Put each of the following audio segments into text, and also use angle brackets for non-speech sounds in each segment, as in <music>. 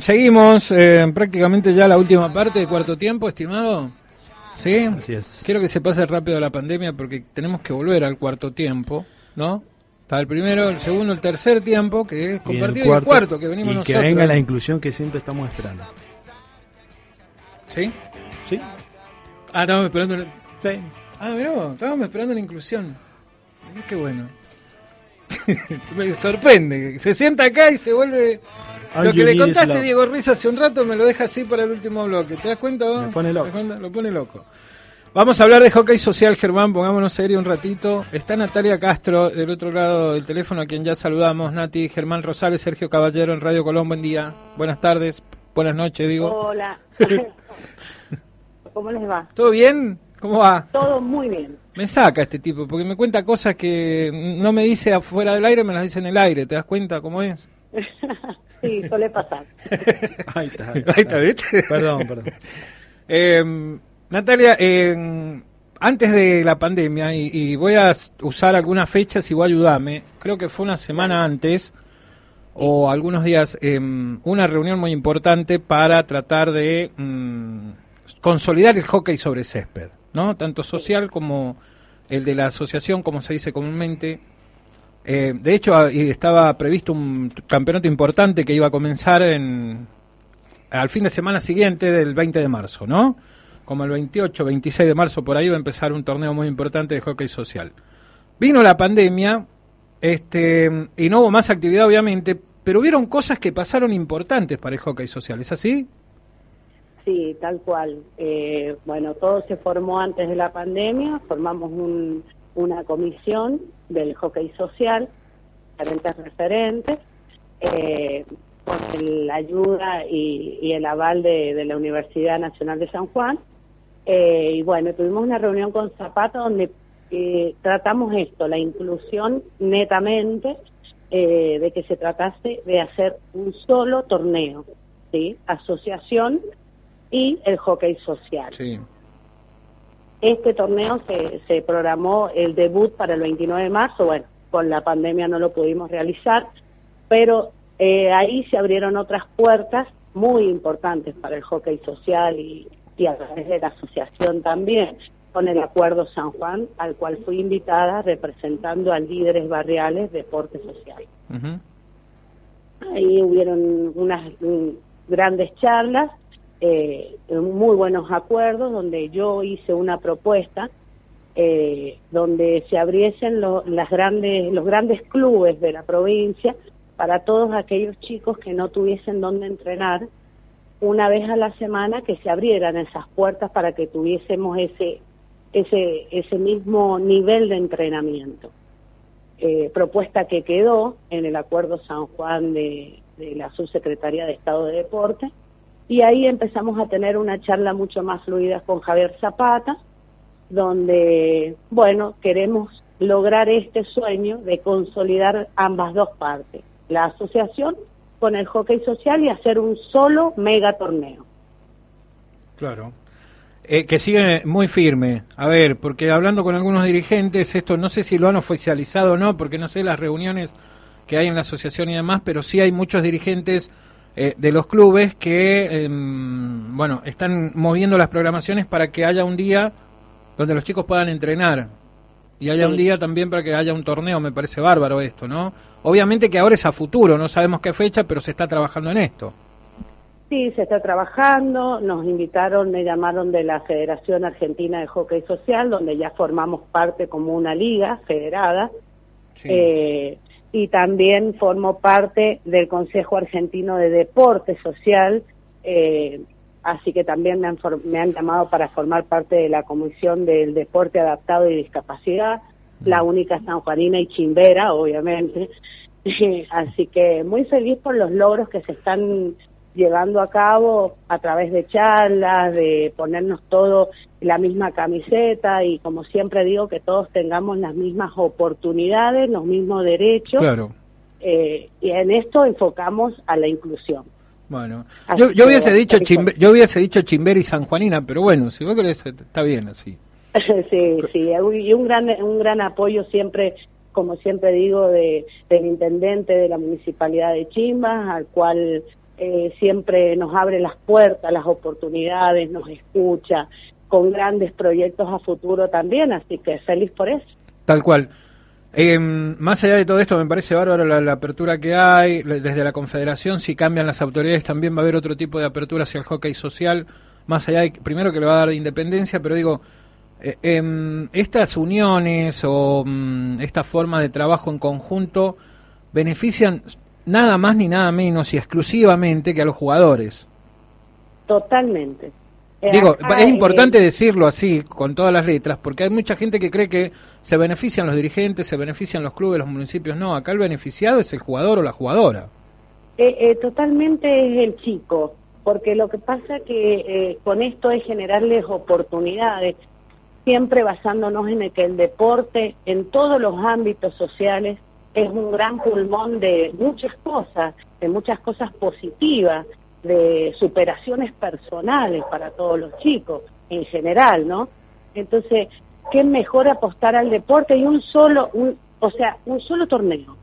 Seguimos eh, prácticamente ya la última parte del cuarto tiempo, estimado. ¿Sí? Así es. Quiero que se pase rápido la pandemia porque tenemos que volver al cuarto tiempo, ¿no? Está el primero, el segundo, el tercer tiempo, que es compartido, y el cuarto, que venimos y nosotros. que venga la inclusión que siempre estamos esperando. ¿Sí? ¿Sí? Ah, estábamos esperando... la- Sí. Ah, mirá estábamos esperando la inclusión. Qué bueno. <laughs> me sorprende. Se sienta acá y se vuelve... Lo que le contaste. Diego Riz, hace un rato me lo deja así para el último bloque. ¿Te das cuenta vos? Me pone loco. Lo pone loco. Vamos a hablar de hockey social, Germán. Pongámonos serio un ratito. Está Natalia Castro del otro lado del teléfono, a quien ya saludamos. Nati, Germán Rosales, Sergio Caballero en Radio Colón. Buen día. Buenas tardes. Buenas noches, digo. Hola. <laughs> ¿Cómo les va? ¿Todo bien? ¿Cómo va? Todo muy bien. Me saca este tipo, porque me cuenta cosas que no me dice afuera del aire, me las dice en el aire. ¿Te das cuenta cómo es? <laughs> sí, suele pasar. <laughs> Ahí está. <laughs> Ahí está, ¿viste? Perdón, perdón. Eh, Natalia, eh, antes de la pandemia, y, y voy a usar algunas fechas y voy a ayudarme, creo que fue una semana antes o algunos días, eh, una reunión muy importante para tratar de mm, consolidar el hockey sobre césped, ¿no? Tanto social como el de la asociación, como se dice comúnmente. Eh, de hecho, ah, estaba previsto un campeonato importante que iba a comenzar en, al fin de semana siguiente del 20 de marzo, ¿no? Como el 28, 26 de marzo por ahí va a empezar un torneo muy importante de hockey social. Vino la pandemia, este, y no hubo más actividad obviamente, pero hubieron cosas que pasaron importantes para el hockey social, ¿es así? Sí, tal cual. Eh, bueno, todo se formó antes de la pandemia. Formamos un- una comisión del hockey social, diferentes referentes, eh, con la ayuda y, el aval de, de la Universidad Nacional de San Juan. Eh, y bueno, tuvimos una reunión con Zapata donde eh, tratamos esto, la inclusión netamente, eh, de que se tratase de hacer un solo torneo, ¿sí? Asociación y el hockey social. Sí. Este torneo se, se programó el debut para el 29 de marzo, bueno, con la pandemia no lo pudimos realizar, pero eh, ahí se abrieron otras puertas muy importantes para el hockey social y, y a través de la asociación también, con el Acuerdo San Juan, al cual fui invitada representando a líderes barriales de deporte social. Ahí hubieron unas mm, grandes charlas, eh, muy buenos acuerdos, donde yo hice una propuesta eh, donde se abriesen lo- las grandes, los grandes clubes de la provincia para todos aquellos chicos que no tuviesen dónde entrenar una vez a la semana que se abrieran esas puertas para que tuviésemos ese ese ese mismo nivel de entrenamiento. Eh, propuesta que quedó en el acuerdo San Juan de, de la subsecretaría de Estado de Deporte y ahí empezamos a tener una charla mucho más fluida con Javier Zapata donde bueno queremos lograr este sueño de consolidar ambas dos partes la asociación con el hockey social y hacer un solo mega torneo Claro. Eh, que sigue muy firme. A ver, porque hablando con algunos dirigentes, esto no sé si lo han oficializado o no, porque no sé las reuniones que hay en la asociación y demás, pero sí hay muchos dirigentes eh, de los clubes que, em, bueno, están moviendo las programaciones para que haya un día donde los chicos puedan entrenar. Y haya Sí. un día también para que haya un torneo, me parece bárbaro esto, ¿no? Obviamente que ahora es a futuro, no sabemos qué fecha, pero se está trabajando en esto. Sí, se está trabajando. Nos invitaron, me llamaron de la Federación Argentina de Hockey Social, donde ya formamos parte como una liga federada. Eh, y también formo parte del Consejo Argentino de Deporte Social. eh, así que también me han, me han llamado para formar parte de la Comisión del Deporte Adaptado y Discapacidad, la única sanjuanina y chimbera, obviamente. <laughs> así que muy feliz por los logros que se están llevando a cabo a través de charlas, de ponernos todo la misma camiseta y como siempre digo que todos tengamos las mismas oportunidades, los mismos derechos Claro. eh, y en esto enfocamos a la inclusión. Bueno, yo, yo hubiese dicho Chimbe- yo hubiese dicho Chimber y San Juanina, pero bueno, si vos querés está bien así. <laughs> sí, sí, y un gran un gran apoyo siempre como siempre digo de del intendente de la municipalidad de Chimbas, al cual eh, siempre nos abre las puertas, las oportunidades, nos escucha, con grandes proyectos a futuro también, así que feliz por eso. Tal cual. Eh, más allá de todo esto, me parece bárbaro la, apertura que hay desde la Confederación. Si cambian las autoridades, también va a haber otro tipo de apertura hacia el hockey social. Más allá de, primero que le va a dar de independencia, pero digo, eh, em, estas uniones o mm, esta forma de trabajo en conjunto benefician nada más ni nada menos y exclusivamente que a los jugadores. Totalmente. Digo, es importante decirlo así, con todas las letras, porque hay mucha gente que cree que se benefician los dirigentes, se benefician los clubes, los municipios. No, acá el beneficiado es el jugador o la jugadora. Eh, eh, totalmente es el chico, porque lo que pasa que eh, con esto es generarles oportunidades, siempre basándonos en el que el deporte en todos los ámbitos sociales es un gran pulmón de muchas cosas, de muchas cosas positivas de superaciones personales para todos los chicos en general, ¿no? Entonces, qué mejor apostar al deporte y un solo, un, o sea, un solo torneo,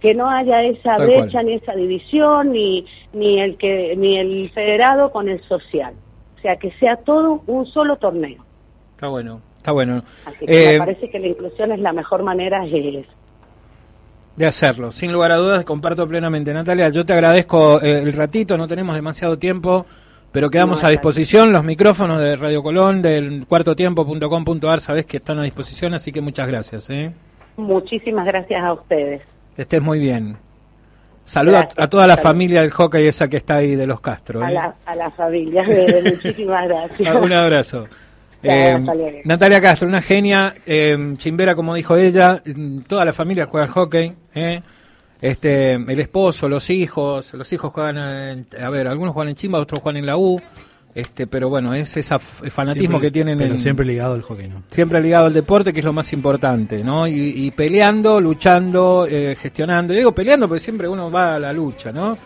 que no haya esa brecha ni esa división ni ni el que ni el federado con el social, o sea, que sea todo un solo torneo. Está bueno, está bueno. Así que me eh, parece que la inclusión es la mejor manera de de hacerlo. Sin lugar a dudas, comparto plenamente. Natalia, yo te agradezco eh, el ratito, no tenemos demasiado tiempo, pero quedamos a disposición. Los micrófonos de Radio Colón, del cuartotiempo.com.ar, sabes que están a disposición, así que muchas gracias. ¿eh? Muchísimas gracias a ustedes. Que estés muy bien. Saludos a, toda la familia del hockey esa que está ahí de los Castro. A, ¿eh? la, a la familia, <laughs> muchísimas gracias. <laughs> Un abrazo. Eh, Natalia Castro, una genia, eh, chimbera como dijo ella, toda la familia juega al hockey, eh. este, el esposo, los hijos, los hijos juegan, a ver, algunos juegan en Chimba, otros juegan en la U, este, pero bueno, es ese fanatismo que tienen. Pero siempre ligado al hockey, ¿no? Siempre ligado al deporte, que es lo más importante, ¿no? Y, peleando, luchando, gestionando. Yo digo peleando porque siempre uno va a la lucha, ¿no?